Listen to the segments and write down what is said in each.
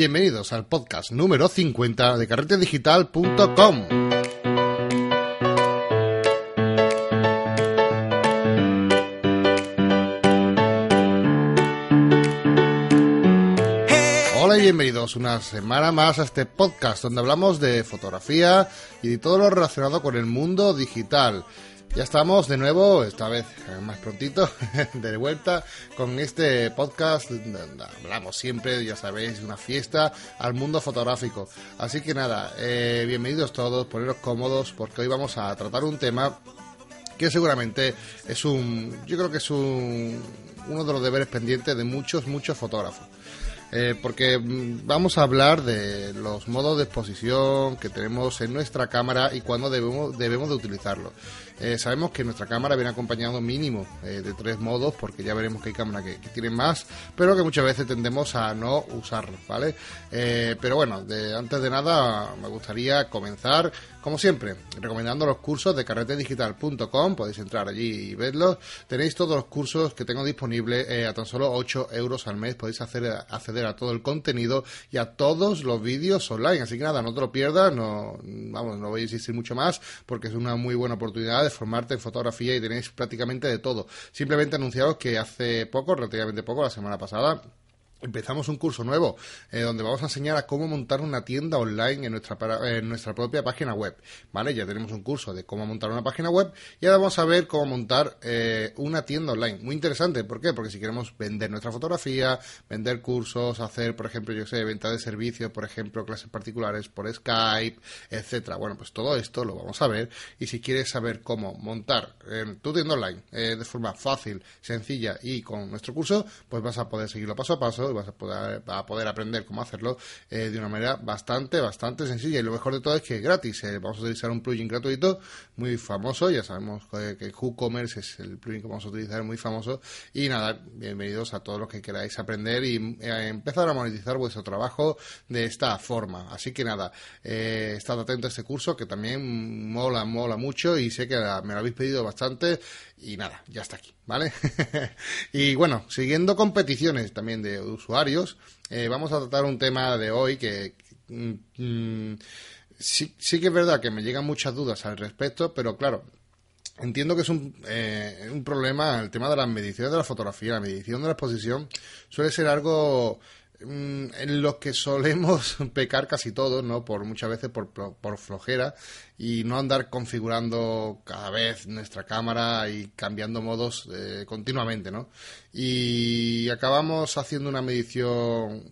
Bienvenidos al podcast número 50 de carretedigital.com. Hola y bienvenidos una semana más a este podcast donde hablamos de fotografía y de todo lo relacionado con el mundo digital. Ya estamos de nuevo, esta vez eh, más prontito, de vuelta con este podcast. Hablamos siempre, ya sabéis, una fiesta al mundo fotográfico. Así que nada, eh, bienvenidos todos, poneros cómodos porque hoy vamos a tratar un tema que seguramente es un, yo creo que es un, uno de los deberes pendientes de muchos, muchos fotógrafos. Eh, porque mm, vamos a hablar de los modos de exposición que tenemos en nuestra cámara y cuándo debemos, debemos de utilizarlo. Eh, sabemos que nuestra cámara viene acompañado mínimo eh, de tres modos, porque ya veremos que hay cámaras que, tienen más, pero que muchas veces tendemos a no usarlos, ¿vale? pero bueno, de, antes de nada me gustaría comenzar, como siempre, recomendando los cursos de carretedigital.com, podéis entrar allí y verlos. Tenéis todos los cursos que tengo disponibles a tan solo 8 euros al mes, podéis hacer, acceder a todo el contenido y a todos los vídeos online. Así que nada, no te lo pierdas, no, vamos, no voy a insistir mucho más porque es una muy buena oportunidad formarte en fotografía y tenéis prácticamente de todo. Simplemente anunciaros que hace poco, relativamente poco, la semana pasada, Empezamos un curso nuevo eh, donde vamos a enseñar a cómo montar una tienda online en nuestra, en nuestra propia página web. ¿Vale? Ya tenemos un curso de cómo montar una página web y ahora vamos a ver cómo montar eh, una tienda online. Muy interesante. ¿Por qué? Porque si queremos vender nuestra fotografía, vender cursos, hacer, por ejemplo, yo sé, venta de servicios, por ejemplo, clases particulares por Skype, etcétera. Bueno, pues todo esto lo vamos a ver. Y si quieres saber cómo montar eh, tu tienda online de forma fácil, sencilla y con nuestro curso, pues vas a poder seguirlo paso a paso vas a poder, aprender cómo hacerlo eh, de una manera bastante, bastante sencilla. Y lo mejor de todo es que es gratis. Eh, vamos a utilizar un plugin gratuito muy famoso. Ya sabemos que, WooCommerce es el plugin que vamos a utilizar, muy famoso. Y nada, bienvenidos a todos los que queráis aprender y eh, empezar a monetizar vuestro trabajo de esta forma. Así que nada, eh, estad atento a este curso que también mola, mola mucho y sé que me lo habéis pedido bastante. Y nada, ya está aquí, ¿vale? y bueno, siguiendo competiciones también de usuarios, eh, vamos a tratar un tema de hoy que... Mm, mm, sí, sí que es verdad que me llegan muchas dudas al respecto, pero claro, entiendo que es un, eh, un problema el tema de las mediciones de la fotografía. La medición de la exposición suele ser algo en los que solemos pecar casi todos, ¿no? Por muchas veces por, por, flojera y no andar configurando cada vez nuestra cámara y cambiando modos eh, continuamente, ¿no? Y acabamos haciendo una medición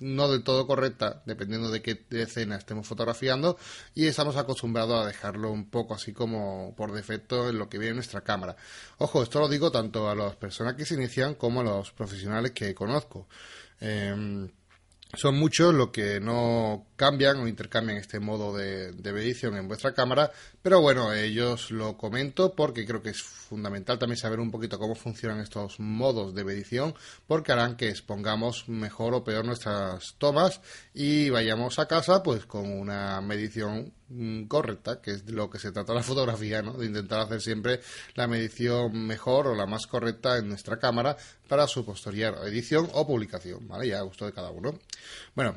no del todo correcta, dependiendo de qué escena estemos fotografiando, y estamos acostumbrados a dejarlo un poco así como por defecto en lo que viene en nuestra cámara. Ojo, esto lo digo tanto a las personas que se inician como a los profesionales que conozco. Em, son muchos los que no cambian o intercambian este modo de, medición en vuestra cámara, pero bueno, ellos lo comento porque creo que es fundamental también saber un poquito cómo funcionan estos modos de medición, porque harán que expongamos mejor o peor nuestras tomas y vayamos a casa pues con una medición correcta, que es de lo que se trata la fotografía, ¿no? De intentar hacer siempre la medición mejor o la más correcta en nuestra cámara para su posterior edición o publicación, ¿vale? Ya a gusto de cada uno. Bueno,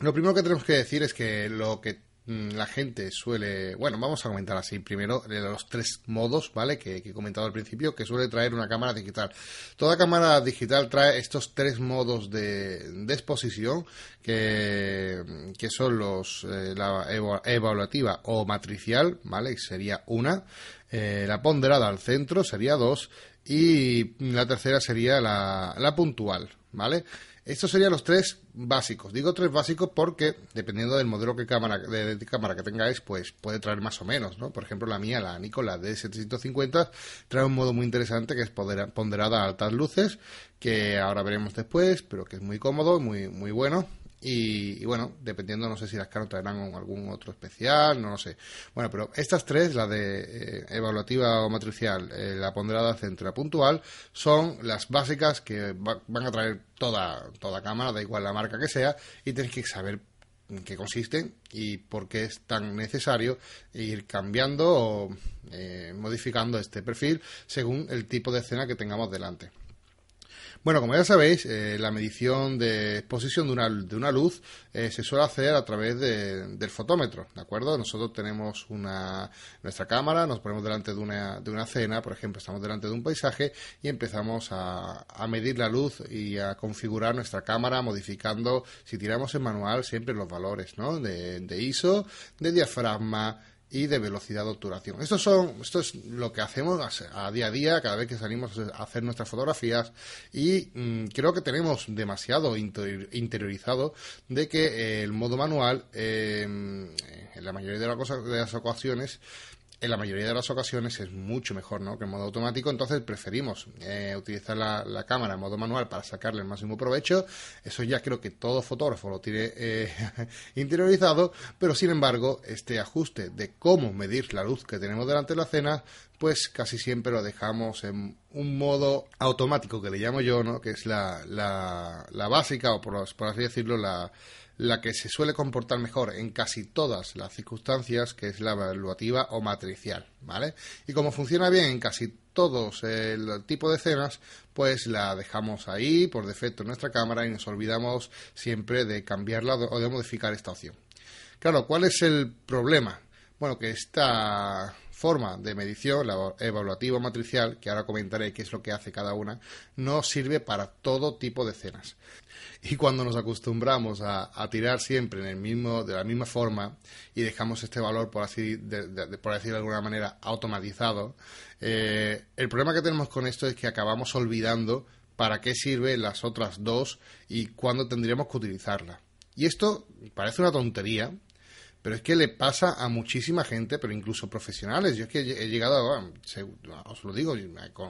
lo primero que tenemos que decir es que lo que mm, la gente suele, bueno, vamos a comentar así primero los tres modos, ¿vale? Que, he comentado al principio, que suele traer una cámara digital. Toda cámara digital trae estos tres modos de, exposición, que, que, son los, eh, la evaluativa o matricial, ¿vale? Sería una, eh, la ponderada al centro sería dos, y la tercera sería la, la puntual, ¿vale? Estos serían los tres básicos. Digo tres básicos porque, dependiendo del modelo que cámara, de, cámara que tengáis, pues puede traer más o menos, ¿no? Por ejemplo, la mía, la Nikon, la D750, trae un modo muy interesante que es ponderada a altas luces, que ahora veremos después, pero que es muy cómodo, muy, muy bueno. Y, bueno, dependiendo, no sé si las caras traerán algún otro especial, no lo sé. Bueno, pero estas tres, la de eh, evaluativa o matricial, eh, la ponderada centro y la puntual, son las básicas que van a traer toda, toda cámara, da igual la marca que sea, y tenéis que saber en qué consisten y por qué es tan necesario ir cambiando o eh, modificando este perfil según el tipo de escena que tengamos delante. Bueno, como ya sabéis, eh, la medición de exposición de una, de una luz eh, se suele hacer a través del fotómetro, ¿de acuerdo? Nosotros tenemos una, nuestra cámara, nos ponemos delante de una, de una cena, por ejemplo, estamos delante de un paisaje y empezamos a, medir la luz y a configurar nuestra cámara modificando, si tiramos en manual, siempre los valores, ¿no? De, de ISO, de diafragma, y de velocidad de obturación. Esto, son, esto es lo que hacemos a, día a día, cada vez que salimos a hacer nuestras fotografías y mm, creo que tenemos demasiado interiorizado de que eh, el modo manual, eh, en la mayoría de, de las ocasiones, en la mayoría de las ocasiones es mucho mejor ¿no? que en modo automático, entonces preferimos eh, utilizar la, cámara en modo manual para sacarle el máximo provecho. Eso ya creo que todo fotógrafo lo tiene eh, interiorizado, pero sin embargo, este ajuste de cómo medir la luz que tenemos delante de la cena, pues casi siempre lo dejamos en un modo automático que le llamo yo, ¿no? que es la, la, básica o por, así decirlo, la la que se suele comportar mejor en casi todas las circunstancias, que es la evaluativa o matricial, ¿vale? Y como funciona bien en casi todos el tipo de escenas, pues la dejamos ahí por defecto en nuestra cámara y nos olvidamos siempre de cambiarla o de modificar esta opción. Claro, ¿cuál es el problema? Bueno, que esta forma de medición, la evaluativa matricial, que ahora comentaré qué es lo que hace cada una, no sirve para todo tipo de escenas. Y cuando nos acostumbramos a, tirar siempre en el mismo, de la misma forma y dejamos este valor, por así de, por decir de alguna manera, automatizado, eh, el problema que tenemos con esto es que acabamos olvidando para qué sirven las otras dos y cuándo tendríamos que utilizarla. Y esto parece una tontería, pero es que le pasa a muchísima gente, pero incluso profesionales. Yo es que he llegado, a, os lo digo,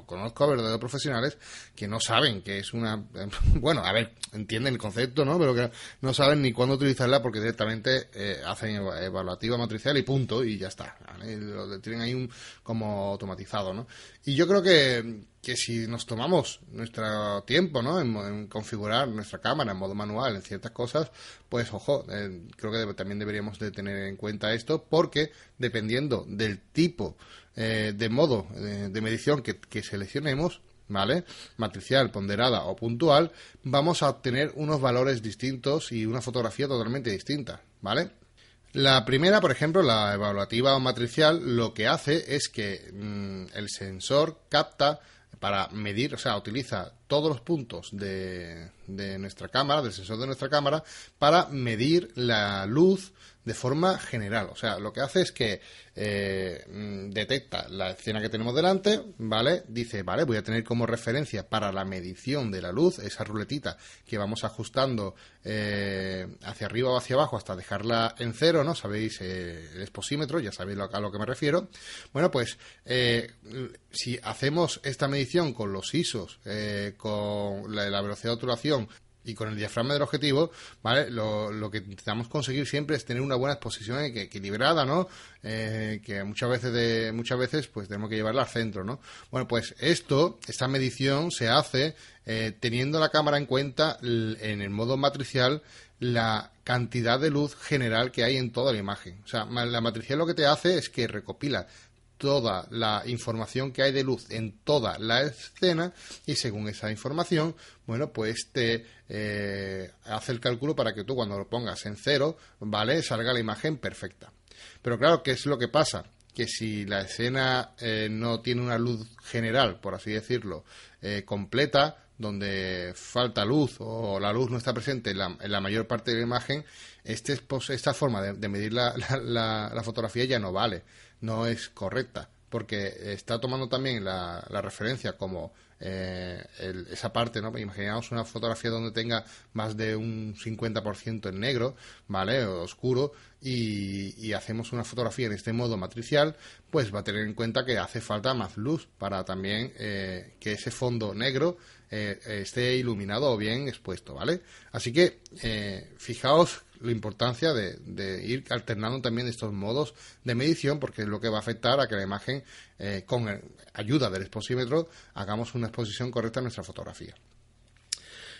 conozco a verdaderos profesionales que no saben que es una, bueno, a ver, entienden el concepto, ¿no? Pero que no saben ni cuándo utilizarla porque directamente eh, hacen evaluativa matricial y punto, y ya está. Lo tienen ahí un, como automatizado, ¿no? Y yo creo que, que si nos tomamos nuestro tiempo ¿no? en, configurar nuestra cámara en modo manual en ciertas cosas, pues ojo, eh, creo que también deberíamos de tener en cuenta esto porque dependiendo del tipo eh, de modo eh, de medición que, seleccionemos, ¿vale? Matricial, ponderada o puntual, vamos a obtener unos valores distintos y una fotografía totalmente distinta, ¿vale? La primera, por ejemplo, la evaluativa o matricial, lo que hace es que mm, el sensor capta para medir, o sea, utiliza todos los puntos de, de, nuestra cámara, del sensor de nuestra cámara, para medir la luz de forma general. O sea, lo que hace es que eh, mm, detecta la escena que tenemos delante, ¿vale? Dice, vale, voy a tener como referencia para la medición de la luz esa ruletita que vamos ajustando eh, hacia arriba o hacia abajo hasta dejarla en cero, ¿no? Sabéis eh, el exposímetro, ya sabéis a lo que me refiero. Bueno, pues si hacemos esta medición con los ISOs, con la, la velocidad de obturación y con el diafragma del objetivo, ¿vale? Lo, lo, que intentamos conseguir siempre es tener una buena exposición equilibrada, ¿no? Eh, que muchas veces, de, muchas veces, pues tenemos que llevarla al centro, ¿no? Bueno, pues esto, esta medición se hace eh, teniendo la cámara en cuenta en el modo matricial la cantidad de luz general que hay en toda la imagen. O sea, la matricial lo que te hace es que recopila toda la información que hay de luz en toda la escena y según esa información, bueno, pues te eh, hace el cálculo para que tú cuando lo pongas en cero, ¿vale? Salga la imagen perfecta. Pero claro, ¿qué es lo que pasa? Que si la escena eh, no tiene una luz general, por así decirlo, eh, completa, donde falta luz o la luz no está presente en la, mayor parte de la imagen, este, esta forma de, medir la, la, fotografía ya no vale no es correcta, porque está tomando también la, referencia como eh, esa parte, ¿no? Imaginamos una fotografía donde tenga más de un 50% en negro, ¿vale? O oscuro, y, hacemos una fotografía en este modo matricial, pues va a tener en cuenta que hace falta más luz para también eh, que ese fondo negro eh, esté iluminado o bien expuesto, ¿vale? Así que fijaos la importancia de, ir alternando también estos modos de medición porque es lo que va a afectar a que la imagen, eh, con ayuda del exposímetro, hagamos una exposición correcta en nuestra fotografía.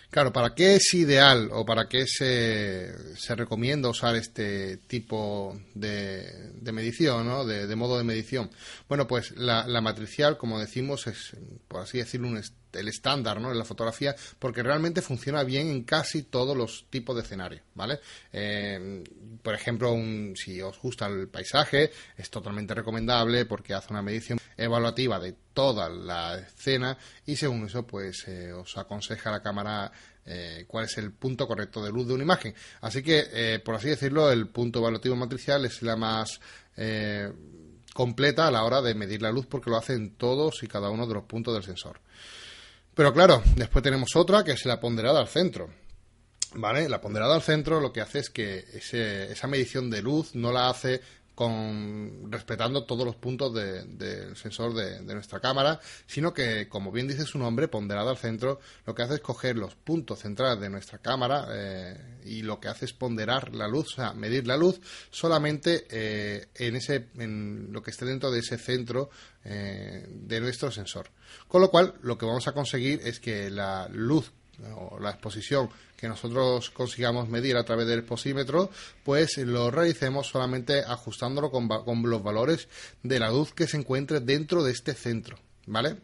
Claro, ¿para qué es ideal o para qué se, se recomienda usar este tipo de, de medición, ¿no? de, modo de medición? Bueno, pues la, la, matricial, como decimos, es, por así decirlo, un el estándar ¿no? en la fotografía porque realmente funciona bien en casi todos los tipos de escenarios, ¿vale? Eh, por ejemplo, un, si os gusta el paisaje, es totalmente recomendable porque hace una medición evaluativa de toda la escena y según eso pues eh, os aconseja la cámara eh, cuál es el punto correcto de luz de una imagen. Así que, por así decirlo, el punto evaluativo matricial es la más completa a la hora de medir la luz porque lo hace en todos y cada uno de los puntos del sensor. Pero claro, después tenemos otra que es la ponderada al centro. ¿Vale? La ponderada al centro lo que hace es que esa medición de luz no la hace con respetando todos los puntos del sensor de, nuestra cámara, sino que, como bien dice su nombre, ponderado al centro, lo que hace es coger los puntos centrales de nuestra cámara eh, y lo que hace es ponderar la luz, o sea, medir la luz solamente eh, en ese, en lo que esté dentro de ese centro eh, de nuestro sensor. Con lo cual, lo que vamos a conseguir es que la luz o la exposición que nosotros consigamos medir a través del posímetro, pues lo realicemos solamente ajustándolo con, los valores de la luz que se encuentre dentro de este centro, ¿vale?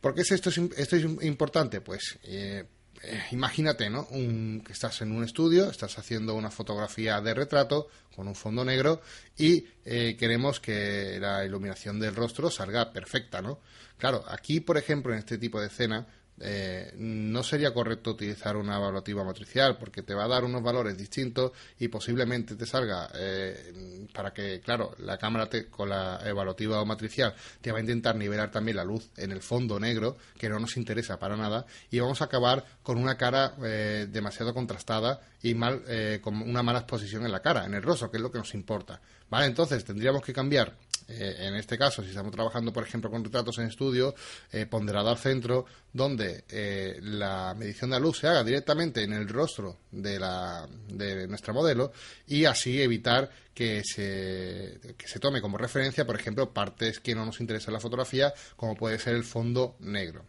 ¿Por qué es esto, esto es importante? Pues eh, eh, imagínate, ¿no? que estás en un estudio, estás haciendo una fotografía de retrato con un fondo negro y eh, queremos que la iluminación del rostro salga perfecta, ¿no? Claro, aquí, por ejemplo, en este tipo de escena, eh, no sería correcto utilizar una evaluativa matricial porque te va a dar unos valores distintos y posiblemente te salga eh, para que, claro, la cámara te, con la evaluativa matricial te va a intentar nivelar también la luz en el fondo negro, que no nos interesa para nada, y vamos a acabar con una cara eh, demasiado contrastada y mal, con una mala exposición en la cara, en el rostro, que es lo que nos importa. ¿Vale? Entonces tendríamos que cambiar eh, en este caso, si estamos trabajando, por ejemplo, con retratos en estudio, eh, ponderado al centro, donde eh, la medición de la luz se haga directamente en el rostro de, la, de nuestra modelo y así evitar que se, que se tome como referencia, por ejemplo, partes que no nos interesan en la fotografía, como puede ser el fondo negro.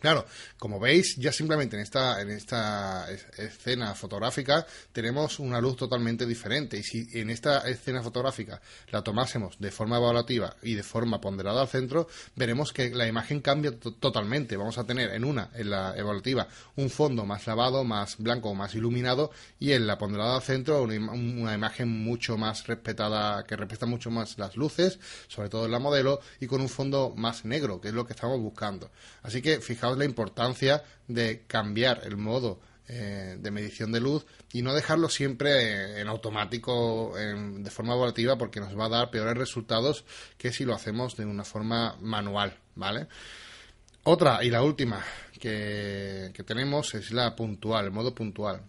Claro, como veis, ya simplemente en esta, en esta escena fotográfica tenemos una luz totalmente diferente. Y si en esta escena fotográfica la tomásemos de forma evaluativa y de forma ponderada al centro, veremos que la imagen cambia totalmente. Vamos a tener en una, en la evaluativa, un fondo más lavado, más blanco, más iluminado, y en la ponderada al centro una, una imagen mucho más respetada, que respeta mucho más las luces, sobre todo en la modelo, y con un fondo más negro, que es lo que estamos buscando. Así que fijaos la importancia de cambiar el modo eh, de medición de luz y no dejarlo siempre en automático de forma evaluativa porque nos va a dar peores resultados que si lo hacemos de una forma manual, ¿vale? Otra y la última que, que tenemos es la puntual, el modo puntual.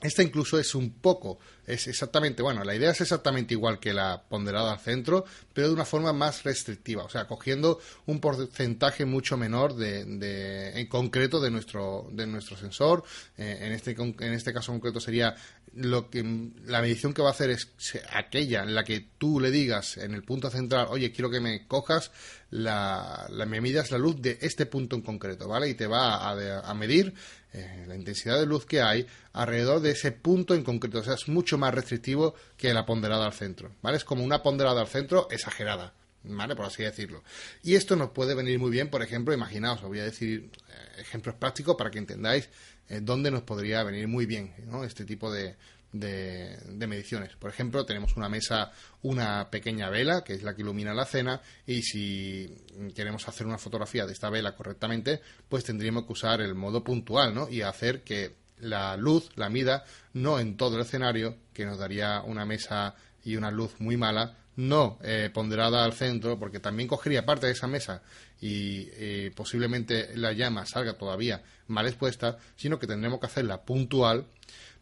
Esta incluso es un poco, es exactamente, bueno, la idea es exactamente igual que la ponderada al centro, pero de una forma más restrictiva, o sea, cogiendo un porcentaje mucho menor de, de en concreto de nuestro, de nuestro sensor. Eh, en, este, en este caso concreto sería lo que la medición que va a hacer es aquella en la que tú le digas en el punto central, oye, quiero que me cojas la, me midas la luz de este punto en concreto, ¿vale? Y te va a, a medir eh, la intensidad de luz que hay alrededor de ese punto en concreto. O sea, es mucho más restrictivo que la ponderada al centro, ¿vale? Es como una ponderada al centro exagerada. ¿Vale? Por así decirlo. Y esto nos puede venir muy bien, por ejemplo, imaginaos, os voy a decir eh, ejemplos prácticos para que entendáis eh, dónde nos podría venir muy bien este tipo de, de, mediciones. Por ejemplo, tenemos una mesa, una pequeña vela, que es la que ilumina la cena, y si queremos hacer una fotografía de esta vela correctamente, pues tendríamos que usar el modo puntual, ¿no? Y hacer que la luz la mida no en todo el escenario, que nos daría una mesa y una luz muy mala, no eh, ponderada al centro, porque también cogería parte de esa mesa y eh, posiblemente la llama salga todavía mal expuesta, sino que tendremos que hacerla puntual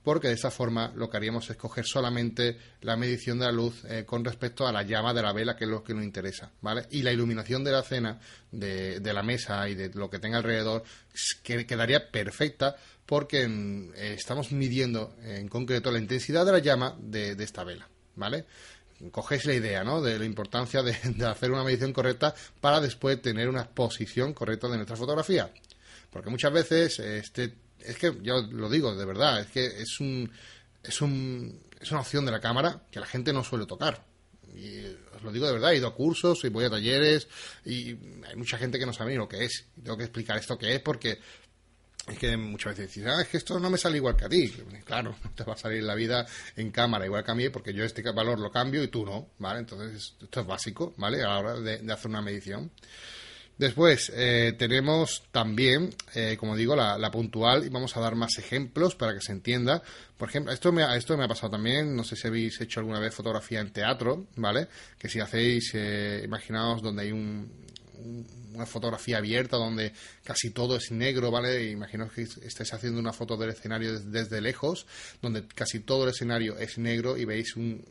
porque de esa forma lo que haríamos es coger solamente la medición de la luz eh, con respecto a la llama de la vela, que es lo que nos interesa, ¿vale? Y la iluminación de la cena, de, la mesa y de lo que tenga alrededor, que quedaría perfecta porque eh, estamos midiendo en concreto la intensidad de la llama de, esta vela, ¿vale? cogéis la idea, ¿no? De la importancia de, de, hacer una medición correcta para después tener una exposición correcta de nuestra fotografía. Porque muchas veces este es que yo lo digo de verdad, es que es un, es un, es una opción de la cámara que la gente no suele tocar. y os lo digo de verdad, he ido a cursos y voy a talleres y hay mucha gente que no sabe ni lo que es. Tengo que explicar esto qué es porque es que muchas veces dices, ah, es que esto no me sale igual que a ti. Claro, no te va a salir la vida en cámara igual que a mí, porque yo este valor lo cambio y tú no, ¿vale? Entonces, esto es básico, ¿vale? A la hora de, hacer una medición. Después eh, tenemos también, eh, como digo, la, puntual y vamos a dar más ejemplos para que se entienda. Por ejemplo, esto me, esto me ha pasado también, no sé si habéis hecho alguna vez fotografía en teatro, ¿vale? Que si hacéis, eh, imaginaos donde hay un, una fotografía abierta donde casi todo es negro, ¿vale? Imagino que estáis haciendo una foto del escenario desde lejos, donde casi todo el escenario es negro y veis un,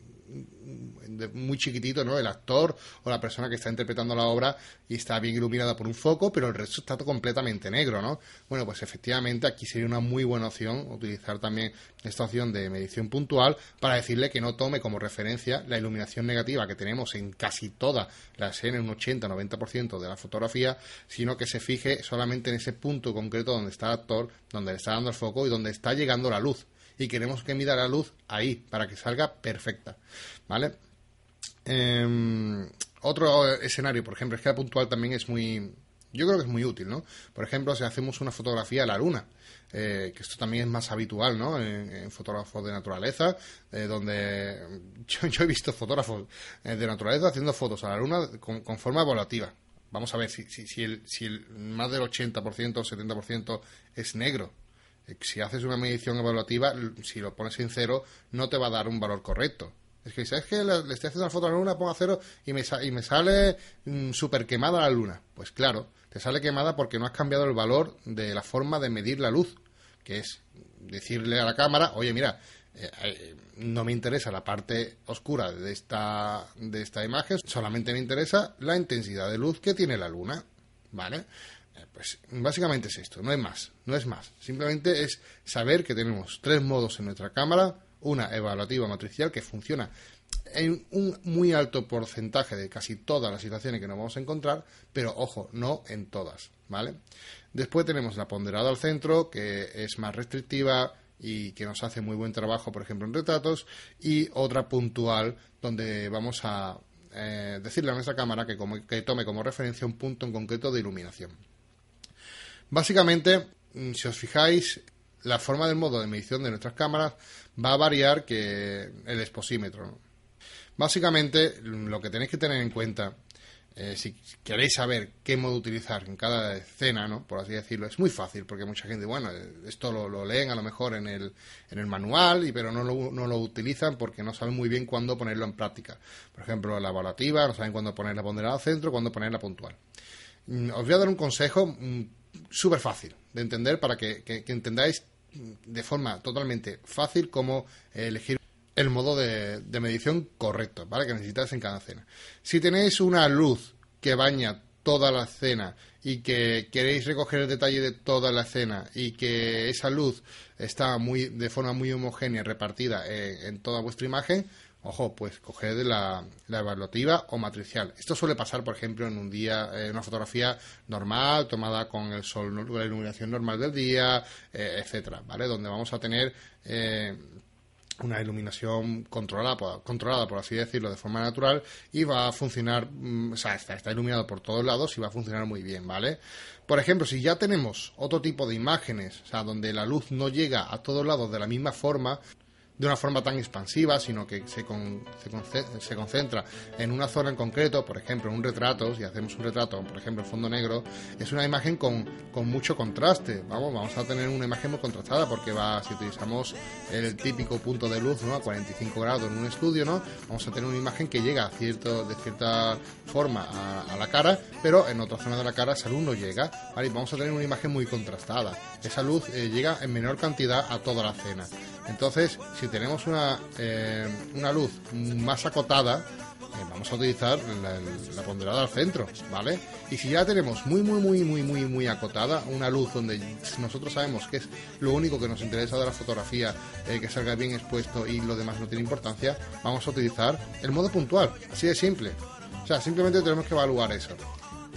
muy chiquitito, ¿no? El actor o la persona que está interpretando la obra y está bien iluminada por un foco, pero el resto está completamente negro, ¿no? Bueno, pues efectivamente aquí sería una muy buena opción utilizar también esta opción de medición puntual para decirle que no tome como referencia la iluminación negativa que tenemos en casi toda la escena, un 80-90% de la fotografía, sino que se fije solamente en ese punto concreto donde está el actor, donde le está dando el foco y donde está llegando la luz y queremos que mida la luz ahí para que salga perfecta, ¿vale? Em, otro escenario, por ejemplo, es que la puntual también es muy, yo creo que es muy útil, ¿no? Por ejemplo, si hacemos una fotografía a la luna, eh, que esto también es más habitual, ¿no? En, fotógrafos de naturaleza, eh, donde yo, he visto fotógrafos eh, de naturaleza haciendo fotos a la luna con, forma evaluativa. Vamos a ver si, si, el más del 80% o 70% es negro si haces una medición evaluativa, si lo pones en cero, no te va a dar un valor correcto. Es que, ¿sabes que le, estoy haciendo una foto a la luna, pongo a cero y me, y me sale mm, súper quemada la luna? Pues claro, te sale quemada porque no has cambiado el valor de la forma de medir la luz, que es decirle a la cámara, oye, mira, eh, eh, no me interesa la parte oscura de esta, de esta imagen, solamente me interesa la intensidad de luz que tiene la luna, ¿vale? Pues básicamente es esto, no es más, no es más. Simplemente es saber que tenemos tres modos en nuestra cámara, una evaluativa matricial que funciona en un muy alto porcentaje de casi todas las situaciones que nos vamos a encontrar, pero ojo, no en todas, ¿vale? Después tenemos la ponderada al centro, que es más restrictiva y que nos hace muy buen trabajo, por ejemplo, en retratos, y otra puntual, donde vamos a eh, decirle a nuestra cámara que, que tome como referencia un punto en concreto de iluminación. Básicamente, mm, si os fijáis, la forma del modo de medición de nuestras cámaras va a variar que el exposímetro. Básicamente, lo que tenéis que tener en cuenta, eh, si queréis saber qué modo utilizar en cada escena, ¿no? por así decirlo, es muy fácil, porque mucha gente, bueno, esto lo, leen a lo mejor en el, en el manual, y, pero no lo, no lo utilizan porque no saben muy bien cuándo ponerlo en práctica. Por ejemplo, la evaluativa, no saben cuándo poner la ponderada al centro, cuándo poner la puntual. Mm, os voy a dar un consejo mm, súper fácil de entender para que, entendáis de forma totalmente fácil cómo elegir el modo de, medición correcto, ¿vale? Que necesitáis en cada escena. Si tenéis una luz que baña toda la escena y que queréis recoger el detalle de toda la escena y que esa luz está muy de forma muy homogénea repartida en toda vuestra imagen, Ojo, pues coged la, la, evaluativa o matricial. Esto suele pasar, por ejemplo, en un día, en una fotografía normal, tomada con el sol, la iluminación normal del día, eh, etcétera, ¿vale? Donde vamos a tener eh, una iluminación controlada, controlada, por así decirlo, de forma natural y va a funcionar, mm, o sea, está iluminado por todos lados y va a funcionar muy bien, ¿vale? Por ejemplo, si ya tenemos otro tipo de imágenes, o sea, donde la luz no llega a todos lados de la misma forma, de una forma tan expansiva, sino que se, se, concentra en una zona en concreto, por ejemplo, un retrato, si hacemos un retrato, por ejemplo, en fondo negro, es una imagen con, con mucho contraste, vamos, vamos a tener una imagen muy contrastada porque va, si utilizamos el típico punto de luz, ¿no? A 45 grados en un estudio, ¿no? Vamos a tener una imagen que llega de cierta forma a, la cara, pero en otra zona de la cara esa luz no llega, ¿vale? vamos a tener una imagen muy contrastada. Esa luz eh, llega en menor cantidad a toda la escena. Entonces, si tenemos una, eh, una luz más acotada, eh, vamos a utilizar la, ponderada al centro, ¿vale? Y si ya tenemos muy, muy, muy, muy, muy, muy acotada, una luz donde nosotros sabemos que es lo único que nos interesa de la fotografía, eh, que salga bien expuesto y lo demás no tiene importancia, vamos a utilizar el modo puntual, así de simple. O sea, simplemente tenemos que evaluar eso.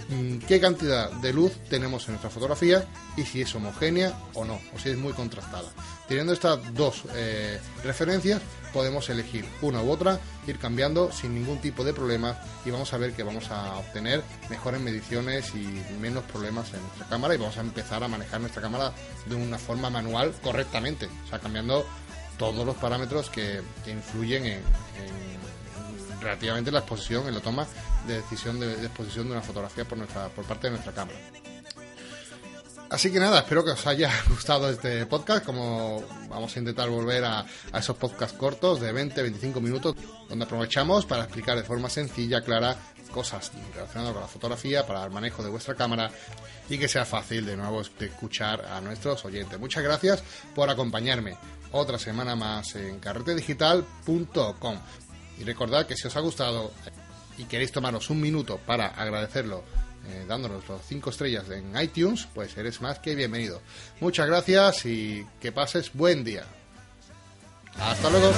Mm, qué cantidad de luz tenemos en nuestra fotografía y si es homogénea o no, o si es muy contrastada. Teniendo estas dos eh, referencias, podemos elegir una u otra, ir cambiando sin ningún tipo de problema y vamos a ver que vamos a obtener mejores mediciones y menos problemas en nuestra cámara y vamos a empezar a manejar nuestra cámara de una forma manual correctamente, o sea, cambiando todos los parámetros que, influyen en, relativamente la exposición, en la toma de decisión de, exposición de una fotografía por, nuestra, por parte de nuestra cámara. Así que nada, espero que os haya gustado este podcast, como vamos a intentar volver a, esos podcasts cortos de 20-25 minutos, donde aprovechamos para explicar de forma sencilla, clara, cosas relacionadas con la fotografía, para el manejo de vuestra cámara y que sea fácil de nuevo de escuchar a nuestros oyentes. Muchas gracias por acompañarme otra semana más en carretedigital.com. Y recordad que si os ha gustado y queréis tomaros un minuto para agradecerlo eh, dándonos los 5 estrellas en iTunes, pues eres más que bienvenido. Muchas gracias y que pases buen día. Hasta luego.